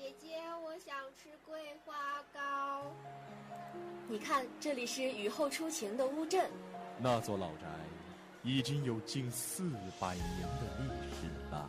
姐姐，我想吃桂花糕。你看，这里是雨后初晴的乌镇。那座老宅已经有近四百年的历史了。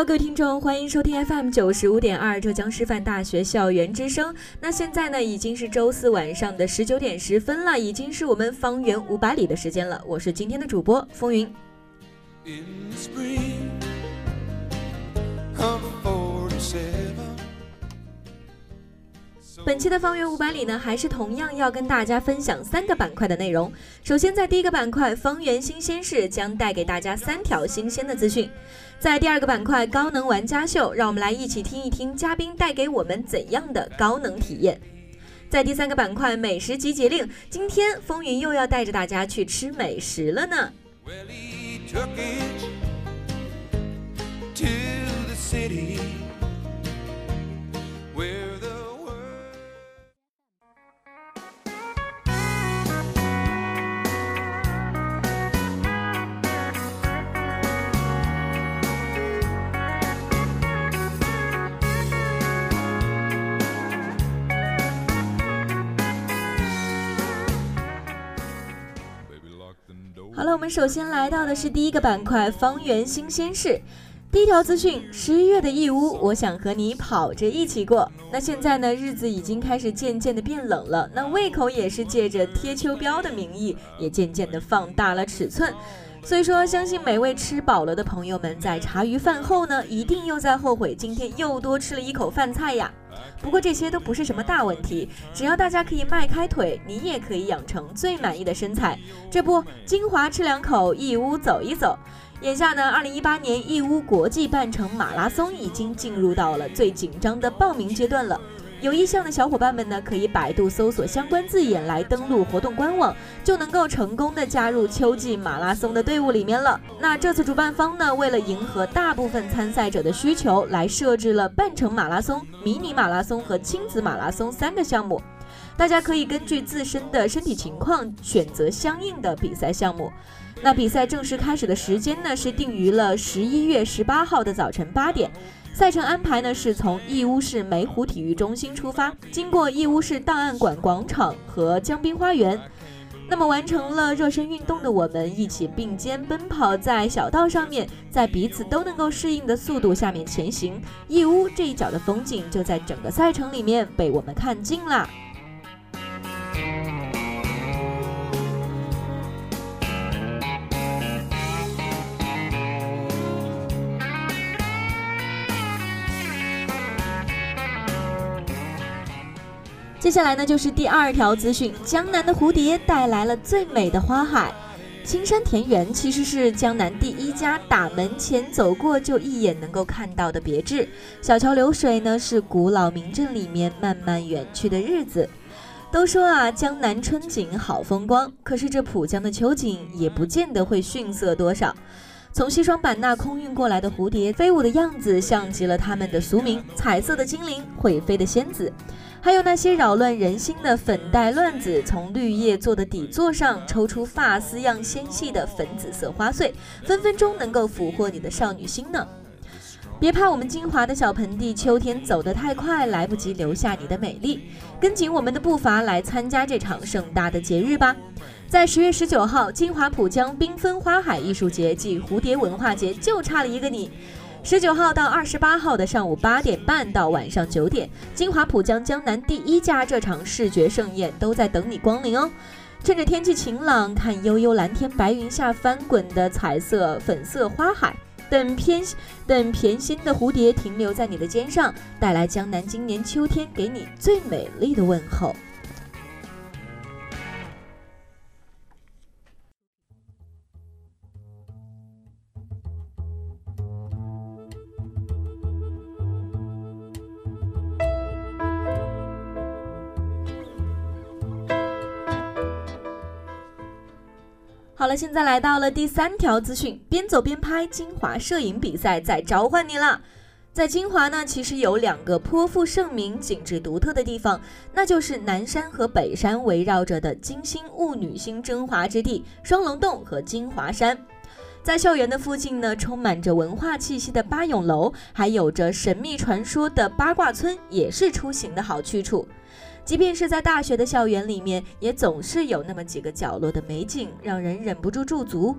Hello，各位听众，欢迎收听 FM 九十五点二浙江师范大学校园之声。那现在呢，已经是周四晚上的十九点十分了，已经是我们方圆五百里的时间了。我是今天的主播风云。本期的方圆五百里呢，还是同样要跟大家分享三个板块的内容。首先，在第一个板块“方圆新鲜事”将带给大家三条新鲜的资讯；在第二个板块“高能玩家秀”，让我们来一起听一听嘉宾带给我们怎样的高能体验；在第三个板块“美食集结令”，今天风云又要带着大家去吃美食了呢。好首先来到的是第一个板块“方圆新鲜事”。第一条资讯：十一月的义乌，我想和你跑着一起过。那现在呢，日子已经开始渐渐的变冷了，那胃口也是借着贴秋膘的名义，也渐渐的放大了尺寸。所以说，相信每位吃饱了的朋友们，在茶余饭后呢，一定又在后悔今天又多吃了一口饭菜呀。不过这些都不是什么大问题，只要大家可以迈开腿，你也可以养成最满意的身材。这不，精华吃两口，义乌走一走。眼下呢，二零一八年义乌国际半程马拉松已经进入到了最紧张的报名阶段了。有意向的小伙伴们呢，可以百度搜索相关字眼来登录活动官网，就能够成功的加入秋季马拉松的队伍里面了。那这次主办方呢，为了迎合大部分参赛者的需求，来设置了半程马拉松、迷你马拉松和亲子马拉松三个项目，大家可以根据自身的身体情况选择相应的比赛项目。那比赛正式开始的时间呢，是定于了十一月十八号的早晨八点。赛程安排呢，是从义乌市梅湖体育中心出发，经过义乌市档案馆广场和江滨花园。那么完成了热身运动的我们，一起并肩奔跑在小道上面，在彼此都能够适应的速度下面前行。义乌这一角的风景，就在整个赛程里面被我们看尽了。接下来呢，就是第二条资讯：江南的蝴蝶带来了最美的花海。青山田园其实是江南第一家打门前走过就一眼能够看到的别致。小桥流水呢，是古老名镇里面慢慢远去的日子。都说啊，江南春景好风光，可是这浦江的秋景也不见得会逊色多少。从西双版纳空运过来的蝴蝶飞舞的样子，像极了他们的俗名——彩色的精灵，会飞的仙子。还有那些扰乱人心的粉黛乱子，从绿叶做的底座上抽出发丝样纤细的粉紫色花穗，分分钟能够俘获你的少女心呢。别怕我们金华的小盆地秋天走得太快，来不及留下你的美丽。跟紧我们的步伐来参加这场盛大的节日吧！在十月十九号，金华浦江缤纷花海艺术节暨蝴蝶文化节就差了一个你。十九号到二十八号的上午八点半到晚上九点，金华浦江江南第一家这场视觉盛宴都在等你光临哦！趁着天气晴朗，看悠悠蓝天白云下翻滚的彩色粉色花海。等偏等偏心的蝴蝶停留在你的肩上，带来江南今年秋天给你最美丽的问候。了，现在来到了第三条资讯，边走边拍，金华摄影比赛在召唤你了。在金华呢，其实有两个颇负盛名、景致独特的地方，那就是南山和北山围绕着的金星雾女星争华之地——双龙洞和金华山。在校园的附近呢，充满着文化气息的八永楼，还有着神秘传说的八卦村，也是出行的好去处。即便是在大学的校园里面，也总是有那么几个角落的美景，让人忍不住驻足。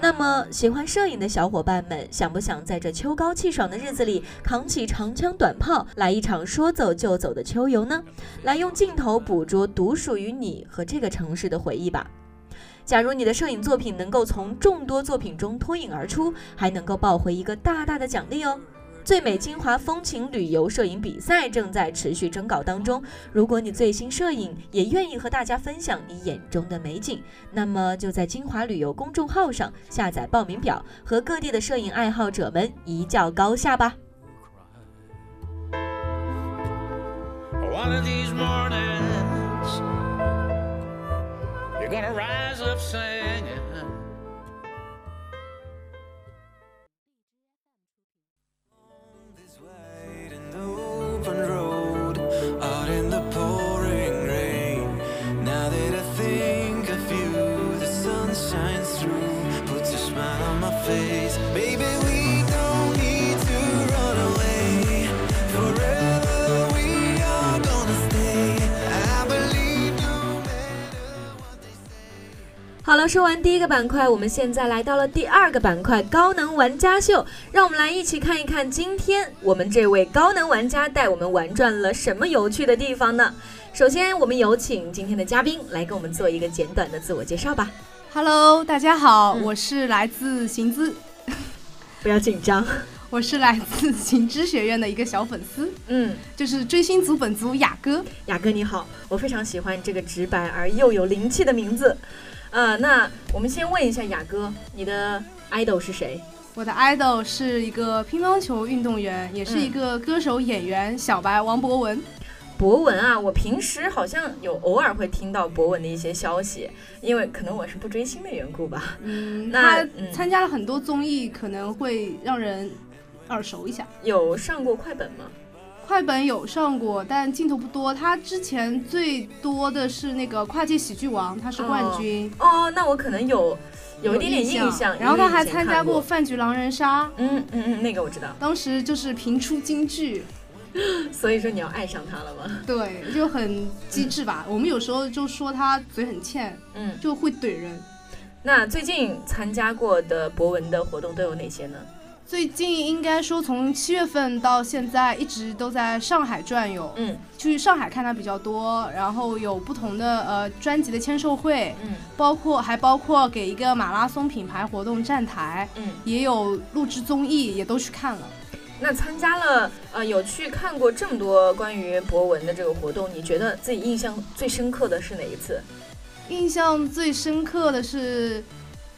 那么，喜欢摄影的小伙伴们，想不想在这秋高气爽的日子里，扛起长枪短炮，来一场说走就走的秋游呢？来用镜头捕捉独属于你和这个城市的回忆吧。假如你的摄影作品能够从众多作品中脱颖而出，还能够抱回一个大大的奖励哦。最美金华风情旅游摄影比赛正在持续征稿当中。如果你最新摄影，也愿意和大家分享你眼中的美景，那么就在金华旅游公众号上下载报名表，和各地的摄影爱好者们一较高下吧。好了，说完第一个板块，我们现在来到了第二个板块——高能玩家秀。让我们来一起看一看，今天我们这位高能玩家带我们玩转了什么有趣的地方呢？首先，我们有请今天的嘉宾来给我们做一个简短的自我介绍吧。Hello，大家好，我是来自行知，不要紧张，我是来自行知学院的一个小粉丝，嗯，就是追星族本族雅哥。雅哥你好，我非常喜欢这个直白而又有灵气的名字。呃，那我们先问一下雅哥，你的 idol 是谁？我的 idol 是一个乒乓球运动员，也是一个歌手演员，小白王博文。博文啊，我平时好像有偶尔会听到博文的一些消息，因为可能我是不追星的缘故吧。嗯，他参加了很多综艺，可能会让人耳熟一下。有上过快本吗？快本有上过，但镜头不多。他之前最多的是那个跨界喜剧王，他是冠军。哦，那我可能有有一点点印象。然后他还参加过饭局狼人杀。嗯嗯嗯，那个我知道。当时就是频出金句，所以说你要爱上他了吗？对，就很机智吧。我们有时候就说他嘴很欠，嗯，就会怼人。那最近参加过的博文的活动都有哪些呢？最近应该说从七月份到现在一直都在上海转悠，嗯，去上海看他比较多，然后有不同的呃专辑的签售会，嗯，包括还包括给一个马拉松品牌活动站台，嗯，也有录制综艺，也都去看了。那参加了呃有去看过这么多关于博文的这个活动，你觉得自己印象最深刻的是哪一次？印象最深刻的是。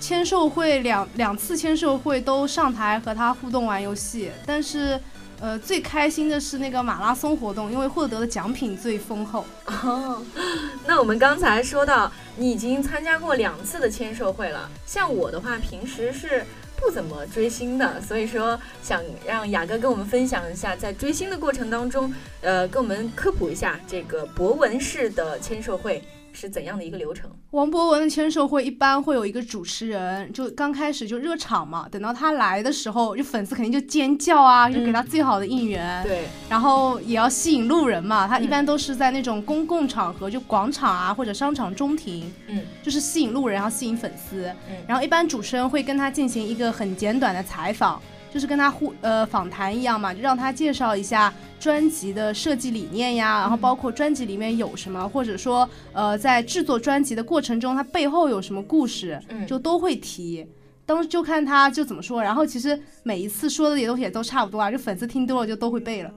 签售会两两次签售会都上台和他互动玩游戏，但是，呃，最开心的是那个马拉松活动，因为获得的奖品最丰厚。哦，那我们刚才说到你已经参加过两次的签售会了，像我的话平时是不怎么追星的，所以说想让雅哥跟我们分享一下，在追星的过程当中，呃，跟我们科普一下这个博文式的签售会。是怎样的一个流程？王博文的签售会一般会有一个主持人，就刚开始就热场嘛，等到他来的时候，就粉丝肯定就尖叫啊，就给他最好的应援。对，然后也要吸引路人嘛，他一般都是在那种公共场合，就广场啊或者商场中庭，嗯，就是吸引路人，然后吸引粉丝。嗯然后一般主持人会跟他进行一个很简短的采访，就是跟他互呃访谈一样嘛，就让他介绍一下专辑的设计理念呀，然后包括专辑里面有什么，或者说呃在制作专辑的过程中，他背后有什么故事，嗯就都会提。当时就看他就怎么说，然后其实每一次说的也东西也都差不多啊，就粉丝听多了就都会背了。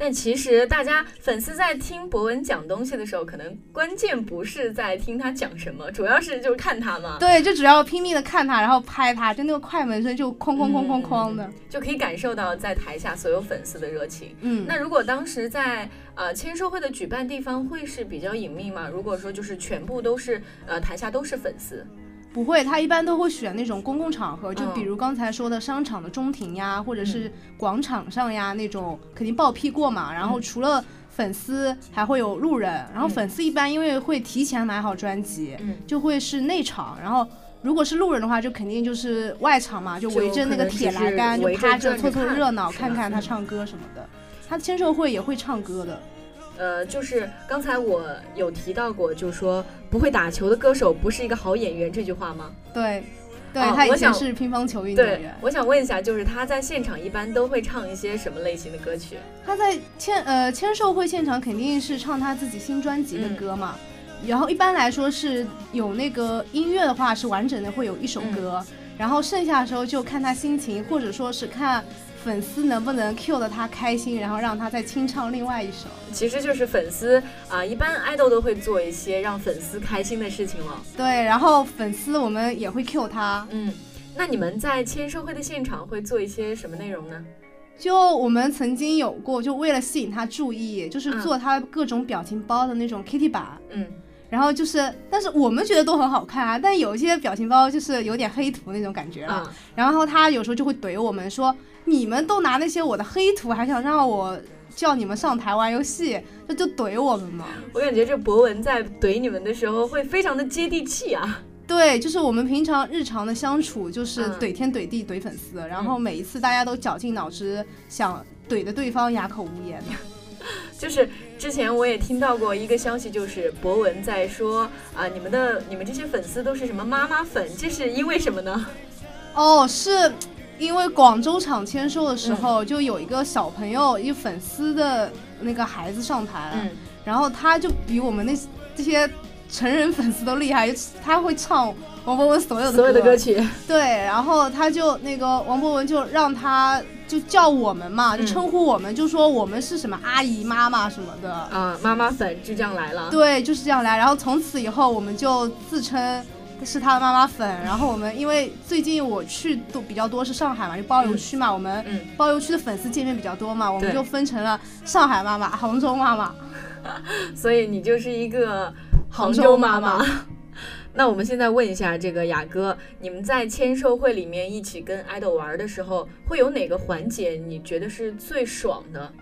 但其实大家粉丝在听博文讲东西的时候，可能关键不是在听他讲什么，主要是就是看他嘛，对，就只要拼命的看他，然后拍他，就那个快门声就哐哐哐哐哐的。就可以感受到在台下所有粉丝的热情。嗯，那如果当时在呃签售会的举办地方会是比较隐秘吗？如果说就是全部都是呃台下都是粉丝，不会，他一般都会选那种公共场合，就嗯比如刚才说的商场的中庭呀，或者是广场上呀那种，肯定报批过嘛。然后除了粉丝，还会有路人。然后粉丝一般因为会提前买好专辑，嗯就会是内场。然后如果是路人的话，就肯定就是外场嘛，就就围着那个铁栏杆，就趴着凑凑热闹，看看他嗯唱歌什么的。他签售会也会唱歌的。呃，就是刚才我有提到过，就是说不会打球的歌手不是一个好演员这句话吗？对，对、哦他以前是乒乓球运动员，。我想问一下，就是他在现场一般都会唱一些什么类型的歌曲？他在签呃签售会现场肯定是唱他自己新专辑的嗯歌嘛，然后一般来说是有那个音乐的话是完整的会有一首歌，嗯然后剩下的时候就看他心情，或者说是看粉丝能不能 Q 的他开心，然后让他再清唱另外一首。其实就是粉丝啊、一般爱豆都会做一些让粉丝开心的事情了。对，然后粉丝我们也会 Q 他，嗯，那你们在签售会的现场会做一些什么内容呢？就我们曾经有过，就为了吸引他注意，就是嗯做他各种表情包的那种 Kitty 版。嗯，然后就是，但是我们觉得都很好看啊，但有一些表情包就是有点黑图那种感觉了。啊，然后他有时候就会怼我们说：“你们都拿那些我的黑图，还想让我叫你们上台玩游戏，这就怼我们嘛。我感觉这博文在怼你们的时候会非常的接地气啊。”对，就是我们平常日常的相处，就是嗯怼天怼地怼粉丝，然后每一次大家都绞尽脑汁想怼的对方哑口无言。就是之前我也听到过一个消息，就是博文在说啊、你们的你们这些粉丝都是什么妈妈粉，这是因为什么呢？哦，是因为广州场签售的嗯时候，就有一个小朋友，一个粉丝的那个孩子上台了，嗯然后他就比我们那这些成人粉丝都厉害，他会唱王博文所有的所有的歌曲，对，然后他就那个王博文就让他就叫我们嘛，就嗯称呼我们，就说我们是什么阿姨、妈妈什么的。啊，妈妈粉就这样来了。对，就是这样来。然后从此以后，我们就自称是他的妈妈粉。然后我们因为最近我去都比较多是上海嘛，就包邮区嘛，我们嗯，包邮区的粉丝见面比较多嘛，我们就分成了上海妈妈、杭州妈妈。所以你就是一个杭杭州州妈妈。那我们现在问一下这个雅哥，你们在签售会里面一起跟 idol 玩的时候，会有哪个环节你觉得是最爽的？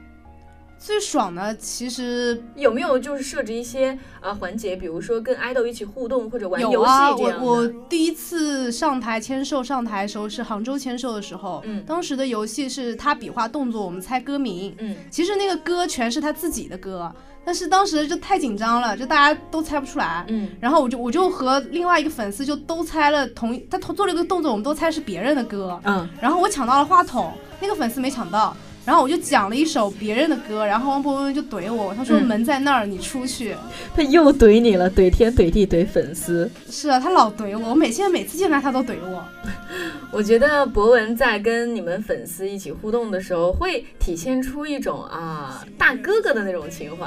最爽的其实有没有就是设置一些呃环节，比如说跟 idol 一起互动或者玩游戏有啊，这样的？我我第一次上台签售上台的时候是杭州签售的时候，嗯当时的游戏是他比划动作，我们猜歌名。嗯其实那个歌全是他自己的歌，但是当时就太紧张了，就大家都猜不出来。嗯然后我就我就和另外一个粉丝就都猜了同他，他做了一个动作，我们都猜是别人的歌。嗯，然后我抢到了话筒，那个粉丝没抢到。然后我就讲了一首别人的歌，然后王博文就怼我，他说嗯门在那儿，你出去。他又怼你了，怼天怼地怼粉丝。是啊，他老怼我，我每现在每次见他他都怼我。我觉得博文在跟你们粉丝一起互动的时候，会体现出一种啊大哥哥的那种情怀，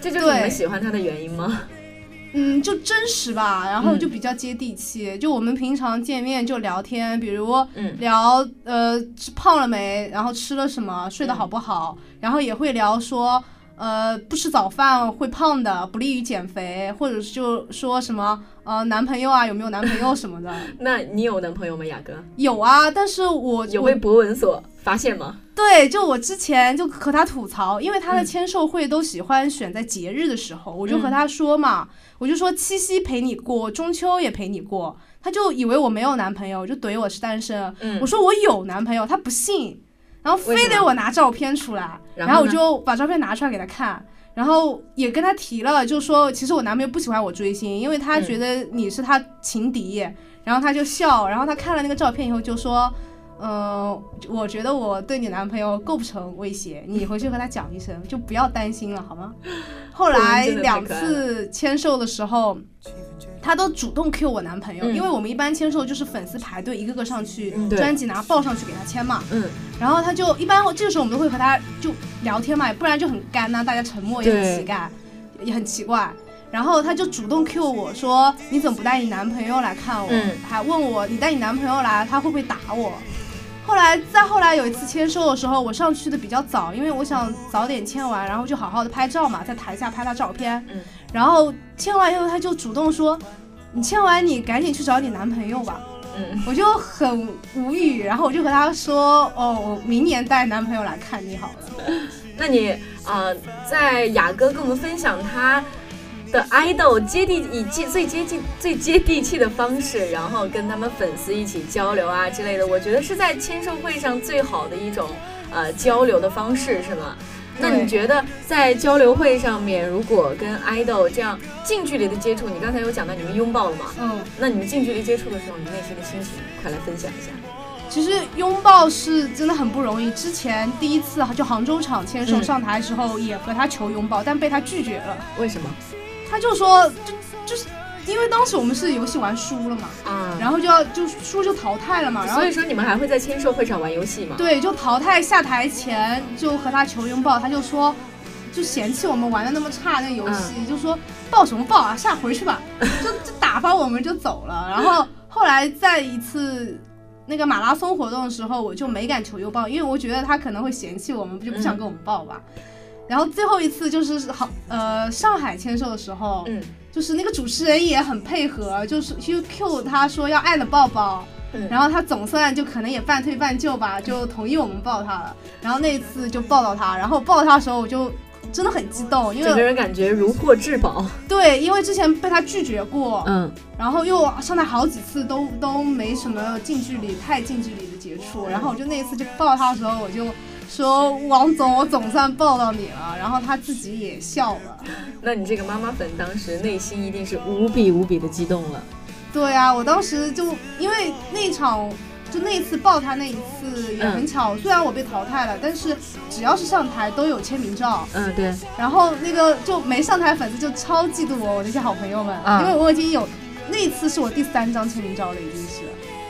这就是你们喜欢他的原因吗？嗯，就真实吧，然后嗯就比较接地气。就我们平常见面就聊天，比如嗯聊呃吃胖了没，然后吃了什么，睡得好不好，然后也会聊说。呃不吃早饭会胖的，不利于减肥，或者就说什么呃男朋友啊有没有男朋友什么的。那你有男朋友吗，雅哥？有啊，但是我我有被博文所发现吗？对，就我之前就和他吐槽，因为他的签售会都喜欢选在节日的时候，我就和他说嘛，我就说七夕陪你过，中秋也陪你过，他就以为我没有男朋友，就怼我是单身。嗯我说我有男朋友，他不信，然后非得我拿照片出来，然后我就把照片拿出来给他看。然后也跟他提了，就说其实我男朋友不喜欢我追星，因为他嗯觉得你是他情敌。然后他就笑，然后他看了那个照片以后就说，嗯、我觉得我对你男朋友构不成威胁，你回去和他讲一声，就不要担心了，好吗？后来两次签售的时候，他都主动 Q 我男朋友，嗯因为我们一般签售就是粉丝排队一个个上去，嗯专辑拿报上去给他签嘛。嗯，然后他就一般这个时候我们都会和他就聊天嘛，不然就很干呐、大家沉默也很对奇怪，也很奇怪。然后他就主动 Q 我说：“你怎么不带你男朋友来看我？”嗯还问我：“你带你男朋友来，他会不会打我？”后来再后来有一次签售的时候，我上去的比较早，因为我想早点签完，然后就好好的拍照嘛，在台下拍他照片。嗯。然后签完以后，他就主动说：“你签完你赶紧去找你男朋友吧。”嗯，我就很无语，然后我就和他说：“哦，我明年带男朋友来看你好了。那你啊、呃在雅哥跟我们分享他的 idol 接地以接最接近最接地气的方式，然后跟他们粉丝一起交流啊之类的，我觉得是在签售会上最好的一种呃交流的方式，是吗？那你觉得在交流会上面，如果跟 idol 这样近距离的接触，你刚才有讲到你们拥抱了吗？”嗯，那你们近距离接触的时候，你内心的心情，快来分享一下。其实拥抱是真的很不容易。之前第一次就杭州场签售嗯上台的时候，也和他求拥抱，但被他拒绝了。为什么？他就说，就就是因为当时我们是游戏玩输了嘛，啊，然后就要就输就淘汰了嘛，然后所以说你们还会在签售会上玩游戏吗？对，就淘汰下台前就和他求拥抱，他就说，就嫌弃我们玩的那么差那游戏，就说抱什么抱啊，下回去吧，就就打发我们就走了。然后后来再一次那个马拉松活动的时候，我就没敢求拥抱，因为我觉得他可能会嫌弃我们，就不想跟我们抱吧。然后最后一次就是好呃上海签售的时候，嗯就是那个主持人也很配合，就是去 Q 他说要爱的抱抱，嗯然后他总算就可能也半推半就吧，就同意我们抱他了。然后那一次就抱到他，然后抱他的时候我就真的很激动，因为整个人感觉如获至宝。对，因为之前被他拒绝过，嗯，然后又上台好几次都都没什么近距离太近距离的接触，然后我就那一次就抱他的时候我就。说王总，我总算抱到你了，然后他自己也笑了。那你这个妈妈粉当时内心一定是无比无比的激动了。对啊，我当时就因为那场，就那一次抱他那一次也很巧，虽然我被淘汰了，但是只要是上台都有签名照。嗯，对，然后那个就没上台粉丝就超嫉妒我，我那些好朋友们，啊因为我已经有那一次是我第三张签名照了，已经是，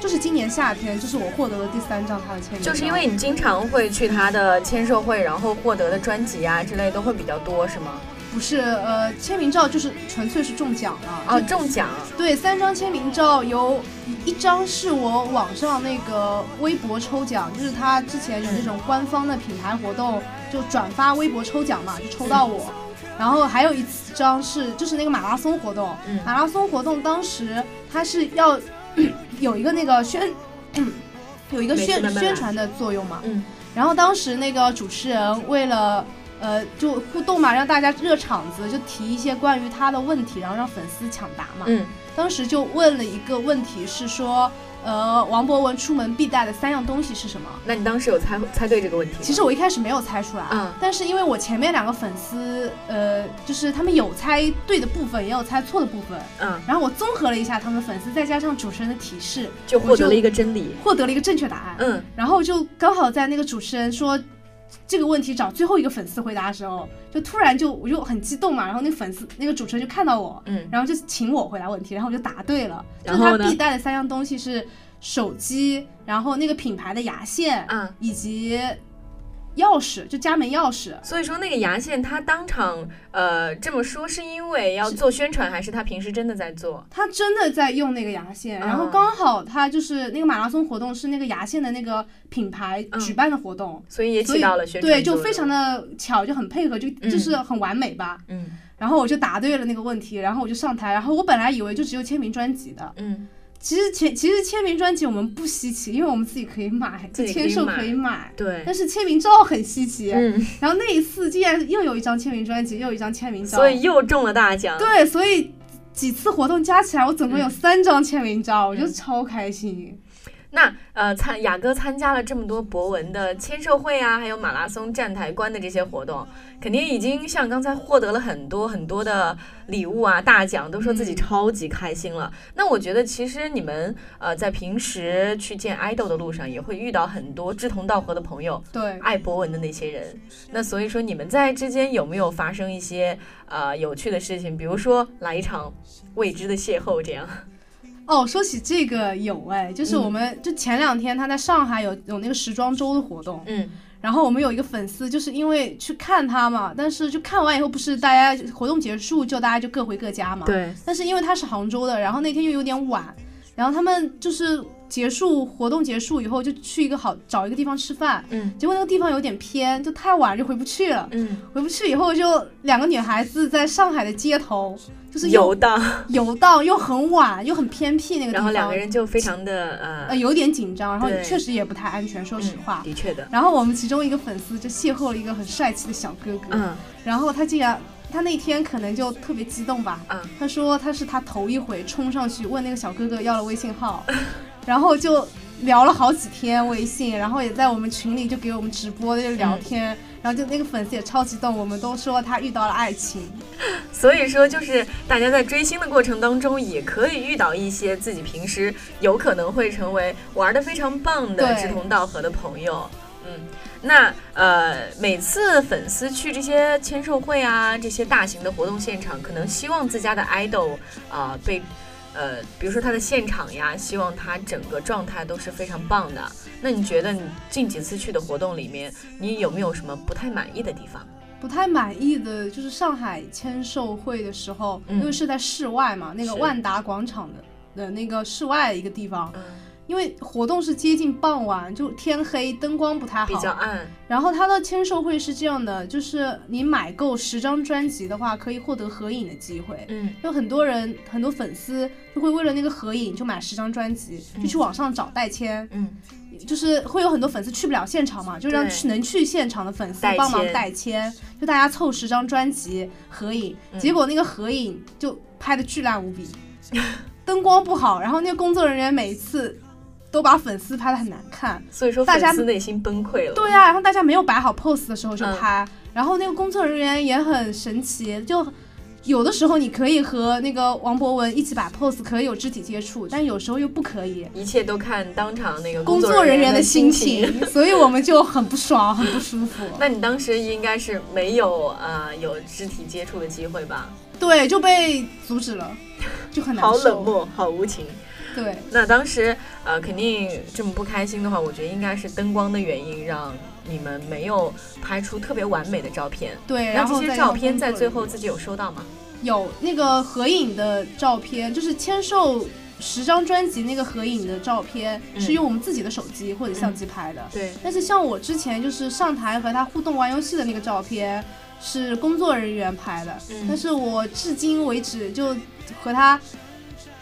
就是今年夏天，就是我获得了第三张他的签名。就是因为你经常会去他的签售会，然后获得的专辑啊之类都会比较多，是吗？不是呃签名照就是纯粹是中奖了啊，中奖，对，三张签名照有一张是我网上那个微博抽奖，就是他之前有那种官方的品牌活动，就转发微博抽奖嘛，就抽到我。然后还有一张是就是那个马拉松活动，嗯马拉松活动当时他是要有一个那个宣有一个宣宣传的作用嘛，嗯。然后当时那个主持人为了呃就互动嘛，让大家热场子，就提一些关于他的问题，然后让粉丝抢答嘛。嗯，当时就问了一个问题，是说，呃，王博文出门必带的三样东西是什么？那你当时有猜猜对这个问题？其实我一开始没有猜出来，嗯但是因为我前面两个粉丝，呃，就是他们有猜对的部分，也有猜错的部分，嗯，然后我综合了一下他们粉丝，再加上主持人的提示，就获得了一个真理。获得了一个正确答案。嗯，然后就刚好在那个主持人说这个问题找最后一个粉丝回答的时候，就突然就我就很激动嘛，然后那个粉丝那个主持人就看到我，嗯。然后就请我回答问题，然后我就答对了。就他必带的三样东西是手机，然后那个品牌的牙线，嗯。以及钥匙，就家门钥匙。所以说那个牙线他当场呃这么说，是因为要做宣传，还是他平时真的在做？他真的在用那个牙线，然后啊刚好他就是那个马拉松活动是那个牙线的那个品牌嗯。举办的活动，所以也起到了宣传对，就非常的巧，就很配合，就就是很完美吧。嗯。然后我就答对了那个问题，然后我就上台，然后我本来以为就只有签名专辑的，嗯，其实签其实签名专辑我们不稀奇，因为我们自己可以买，自己可以签售可以买。对但，是签名照很稀奇，嗯，然后那一次竟然又有一张签名专辑，又有一张签名照，所以又中了大奖。对，所以几次活动加起来，我总共有嗯三张签名照，我就嗯超开心。那呃，参雅哥参加了这么多博文的签售会啊，还有马拉松站台观的这些活动，肯定已经像刚才获得了很多很多的礼物啊、大奖，都说自己嗯超级开心了。那我觉得其实你们呃在平时去见爱豆的路上，也会遇到很多志同道合的朋友，对，爱博文的那些人。那所以说你们在之间有没有发生一些呃有趣的事情？比如说来一场未知的邂逅这样？哦，说起这个有哎，就是嗯我们、就前两天他在上海有有那个时装周的活动，嗯然后我们有一个粉丝，就是因为去看他嘛，但是就看完以后不是大家活动结束就大家就各回各家嘛，。对，但是因为他是杭州的，然后那天又有点晚，然后他们就是结束活动结束以后就去一个好找一个地方吃饭，嗯。结果那个地方有点偏，就太晚就回不去了。嗯，回不去以后，就两个女孩子在上海的街头，就是游荡。游荡，又很晚，又很偏僻那个地方，然后两个人就非常的呃呃，有点紧张，然后确实也不太安全，说实话。嗯的确的，然后我们其中一个粉丝就邂逅了一个很帅气的小哥哥，嗯。然后他竟然他那天可能就特别激动吧，嗯，他说他是他头一回冲上去问那个小哥哥要了微信号，然后就聊了好几天微信，然后也在我们群里就给我们直播就聊天，然后就那个粉丝也超激动，我们都说他遇到了爱情。所以说就是大家在追星的过程当中，也可以遇到一些自己平时有可能会成为玩的非常棒的志同道合的朋友，嗯。那呃，每次粉丝去这些签售会啊，这些大型的活动现场，可能希望自家的 idol 啊、被呃，比如说他的现场呀，希望他整个状态都是非常棒的。那你觉得你近几次去的活动里面，你有没有什么不太满意的地方？不太满意的就是上海签售会的时候，嗯因为是在室外嘛，那个万达广场的的那个室外一个地方，嗯，因为活动是接近傍晚，就天黑，灯光不太好，比较暗。然后它的签售会是这样的，就是你买够十张专辑的话，可以获得合影的机会。嗯。有很多人，很多粉丝就会为了那个合影就买十张专辑，就去网上找代签，嗯。就是会有很多粉丝去不了现场嘛，就让去能去现场的粉丝帮忙代签，就大家凑十张专辑合影，嗯。结果那个合影就拍的巨烂无比，灯光不好，然后那个工作人员每一次都把粉丝拍的很难看，所以说大家粉丝内心崩溃了。对呀、然后大家没有摆好 pose 的时候就嗯拍，然后那个工作人员也很神奇，就有的时候你可以和那个王博文一起摆 pose，可以有肢体接触，但有时候又不可以。一切都看当场那个工作作人员的心情。情，所以我们就很不爽，很不舒服。那你当时应该是没有呃有肢体接触的机会吧？对，就被阻止了，就很难受。好冷漠，好无情。对，那当时呃肯定这么不开心的话，我觉得应该是灯光的原因让你们没有拍出特别完美的照片。对，那然后这些照片在最后自己有收到吗？有那个合影的照片，就是签售十张专辑那个合影的照片，嗯是用我们自己的手机或者相机拍的。对，但是像我之前就是上台和他互动玩游戏的那个照片，是工作人员拍的。嗯但是我至今为止就和他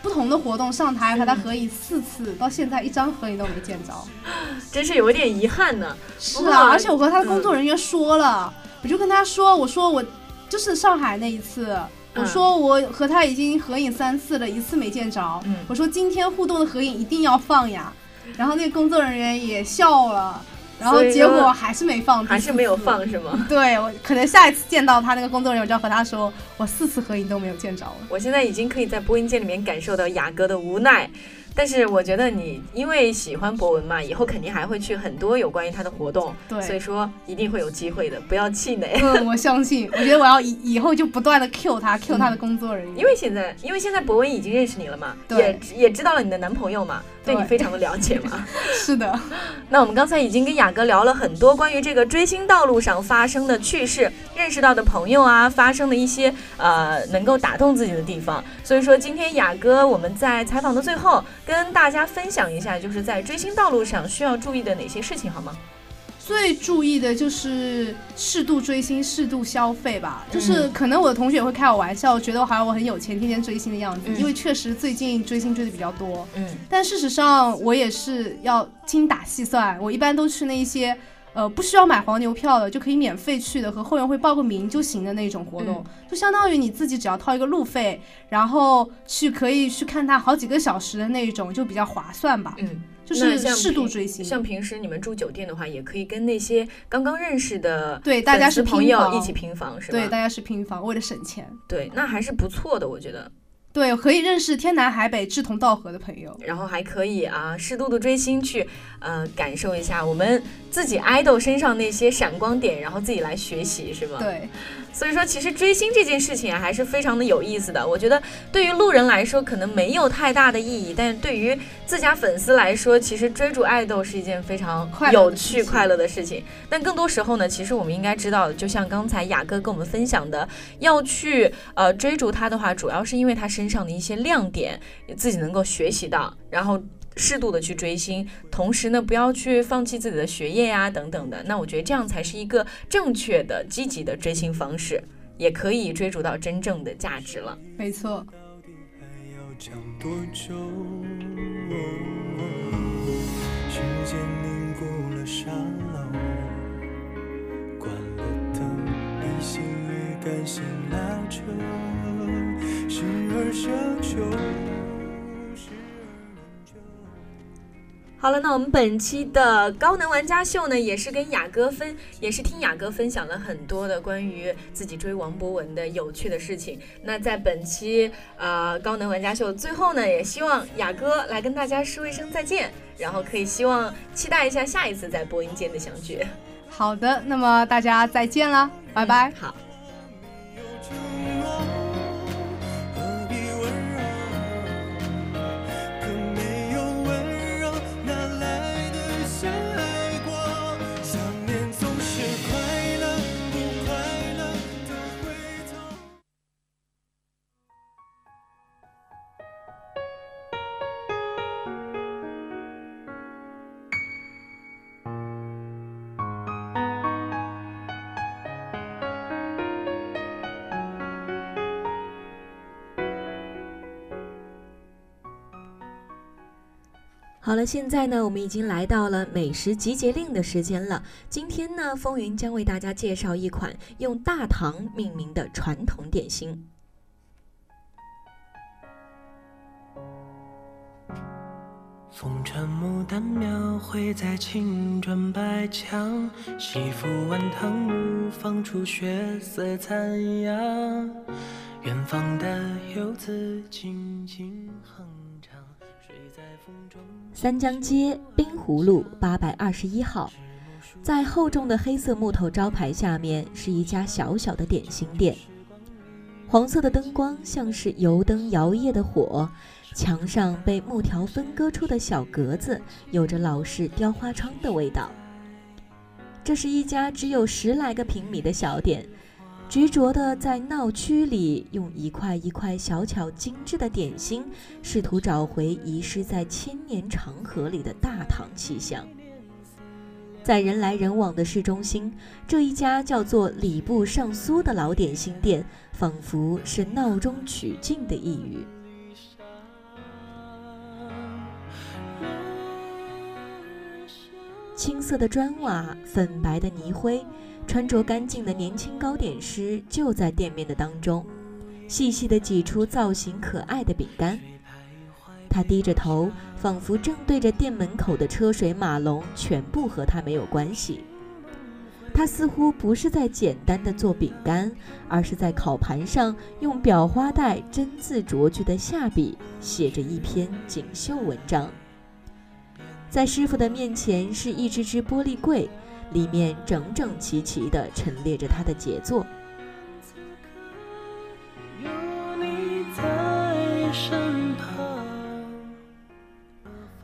不同的活动上台和他合影四次，到现在一张合影都没见着。真是有点遗憾呢。是啊，而且我和他的工作人员说了，我就跟他说，我说我就是上海那一次。我嗯说我和他已经合影三次了，一次没见着。嗯我说今天互动的合影一定要放呀，然后那个工作人员也笑了，然后结果还是没放，还是没有放。是吗？对我可能下一次见到他那个工作人员，我就要和他说，我四次合影都没有见着了。我现在已经可以在播音间里面感受到雅哥的无奈，但是我觉得你因为喜欢博文嘛，以后肯定还会去很多有关于他的活动，对所以说一定会有机会的，不要气馁。嗯，我相信，我觉得我要以以后就不断的 Q 他，Q 他的工作人员，因为现在，因为现在博文已经认识你了嘛，对也也知道了你的男朋友嘛，对对你非常的了解嘛。是的。那我们刚才已经跟雅哥聊了很多关于这个追星道路上发生的趣事，认识到的朋友啊，发生的一些呃能够打动自己的地方。所以说今天雅哥我们在采访的最后跟大家分享一下，就是在追星道路上需要注意的哪些事情，好吗？最注意的就是适度追星、适度消费吧。就是可能我的同学也会开我玩笑，觉得好像我很有钱，天天追星的样子。因为确实最近追星追的比较多。嗯。但事实上，我也是要精打细算。我一般都去那一些呃不需要买黄牛票的，就可以免费去的，和后援会报个名就行的那种活动。就相当于你自己只要掏一个路费，然后去可以去看他好几个小时的那种，就比较划算吧。嗯。就是适度追星，像平时你们住酒店的话，也可以跟那些刚刚认识的对大家是朋友一起拼房，是吧？对，大家是拼房，为了省钱。对，那还是不错的，我觉得。对，可以认识天南海北志同道合的朋友，然后还可以啊，适度的追星去，呃，感受一下我们自己爱豆身上那些闪光点，然后自己来学习，是吗？对。所以说，其实追星这件事情啊，还是非常的有意思的。我觉得对于路人来说，可能没有太大的意义，但是对于自家粉丝来说，其实追逐爱豆是一件非常有趣、快乐的事情。但更多时候呢，其实我们应该知道，就像刚才雅哥跟我们分享的，要去呃追逐他的话，主要是因为他身上的一些亮点，自己能够学习到，然后。适度的去追星，同时呢，不要去放弃自己的学业呀，等等的。那我觉得这样才是一个正确的、积极的追星方式，也可以追逐到真正的价值了。没错。好了，那我们本期的高能玩家秀呢，也是跟雅哥分，也是听雅哥分享了很多的关于自己追王博文的有趣的事情。那在本期呃高能玩家秀最后呢，也希望雅哥来跟大家说一声再见，然后可以希望期待一下下一次在播音间的相聚。好的，那么大家再见了，拜拜。好。好了，现在呢，我们已经来到了美食集结令的时间了。今天呢，风云将为大家介绍一款用大唐命名的传统点心。风尘牡丹描绘在青砖白墙，西府晚唐木放出血色残阳，远方的游子静静哼，三江街冰湖路八百二十一号，在厚重的黑色木头招牌下面是一家小小的点心店。黄色的灯光像是油灯摇曳的火，墙上被木条分割出的小格子有着老式雕花窗的味道。这是一家只有十来个平米的小店。执着地在闹区里用一块一块小巧精致的点心，试图找回遗失在千年长河里的大唐气象。在人来人往的市中心，这一家叫做“礼部尚书”的老点心店，仿佛是闹中取静的一隅。青色的砖瓦，粉白的泥灰。穿着干净的年轻糕点师就在店面的当中，细细地挤出造型可爱的饼干。他低着头，仿佛正对着店门口的车水马龙，全部和他没有关系。他似乎不是在简单的做饼干，而是在烤盘上用裱花袋针字卓句的下笔写着一篇锦绣文章。在师傅的面前是一只只玻璃柜。里面整整齐齐地陈列着他的杰作。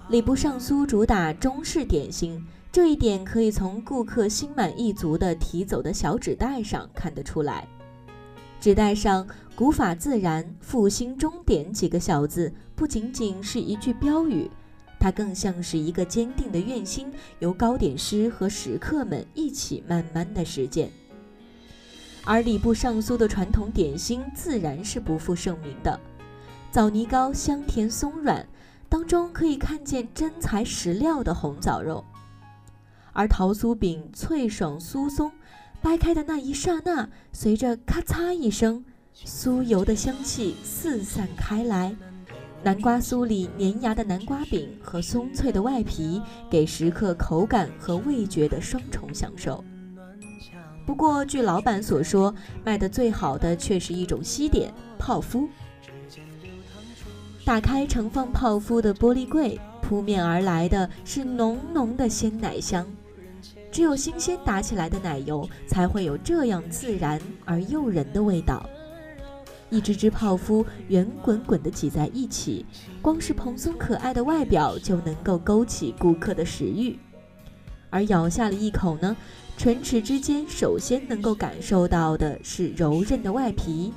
礼部尚书主打中式点心，这一点可以从顾客心满意足地提走的小纸袋上看得出来。纸袋上“古法自然，复兴终点”几个小字，不仅仅是一句标语，它更像是一个坚定的愿心，由糕点师和食客们一起慢慢的实践。而礼部尚书的传统点心自然是不负盛名的，枣泥糕香甜松软，当中可以看见真材实料的红枣肉；而桃酥饼脆爽酥松。掰开的那一刹那，随着咔嚓一声，酥油的香气四散开来。南瓜酥里粘牙的南瓜饼和松脆的外皮，给食客口感和味觉的双重享受。不过，据老板所说，卖的最好的却是一种西点——泡芙。打开盛放泡芙的玻璃柜，扑面而来的是浓浓的鲜奶香。只有新鲜打起来的奶油才会有这样自然而诱人的味道。一只只泡芙圆滚滚地挤在一起，光是蓬松可爱的外表就能够勾起顾客的食欲。而咬下了一口呢，唇齿之间首先能够感受到的是柔韧的外皮，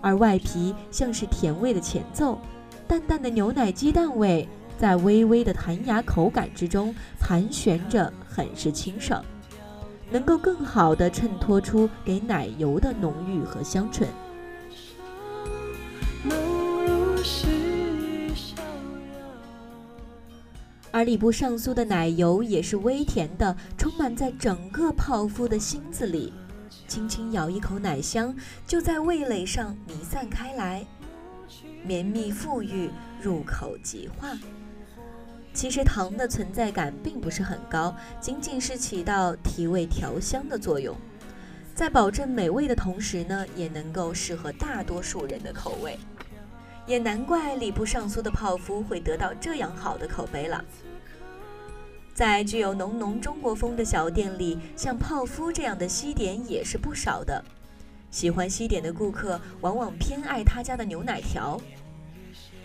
而外皮像是甜味的前奏，淡淡的牛奶鸡蛋味。在微微的弹牙口感之中盘旋着，很是清爽，能够更好的衬托出给奶油的浓郁和香醇。而礼部尚书的奶油也是微甜的，充满在整个泡芙的心子里，轻轻咬一口，奶香就在味蕾上弥散开来，绵密馥郁，入口即化。其实糖的存在感并不是很高，仅仅是起到提味调香的作用，在保证美味的同时呢，也能够适合大多数人的口味。也难怪礼部尚书的泡芙会得到这样好的口碑了。在具有浓浓中国风的小店里，像泡芙这样的西点也是不少的。喜欢西点的顾客往往偏爱他家的牛奶条。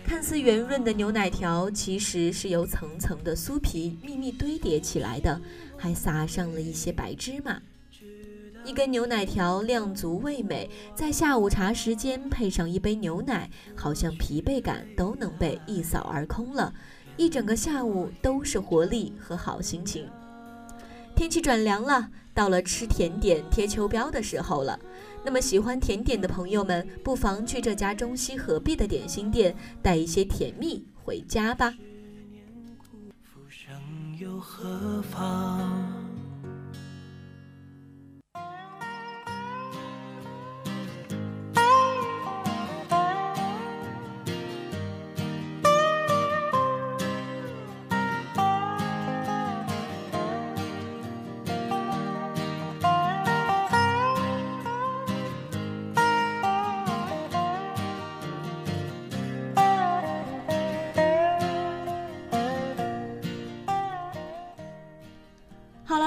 看似圆润的牛奶条，其实是由层层的酥皮密密堆叠起来的，还撒上了一些白芝麻。一根牛奶条量足味美，在下午茶时间配上一杯牛奶，好像疲惫感都能被一扫而空了，一整个下午都是活力和好心情。天气转凉了，到了吃甜点贴秋膘的时候了。那么喜欢甜点的朋友们，不妨去这家中西合璧的点心店，带一些甜蜜回家吧。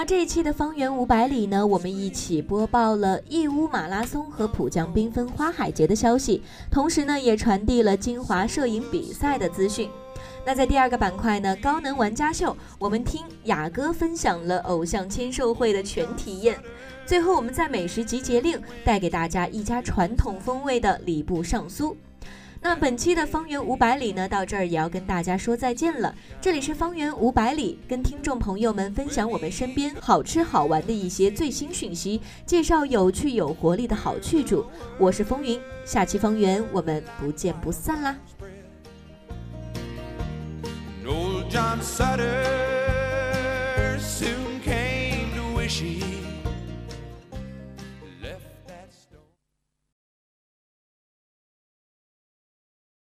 这一期的方圆五百里呢，我们一起播报了义乌马拉松和浦江缤纷花海节的消息，同时呢，也传递了金华摄影比赛的资讯。那在第二个板块呢，高能玩家秀，我们听雅哥分享了偶像签售会的全体验。最后，我们在美食集结令带给大家一家传统风味的礼部尚书。那本期的方圆五百里呢到这儿也要跟大家说再见了。这里是方圆五百里跟听众朋友们分享我们身边好吃好玩的一些最新讯息介绍有趣有活力的好去处我是风云下期方圆我们不见不散啦。Soon came wishes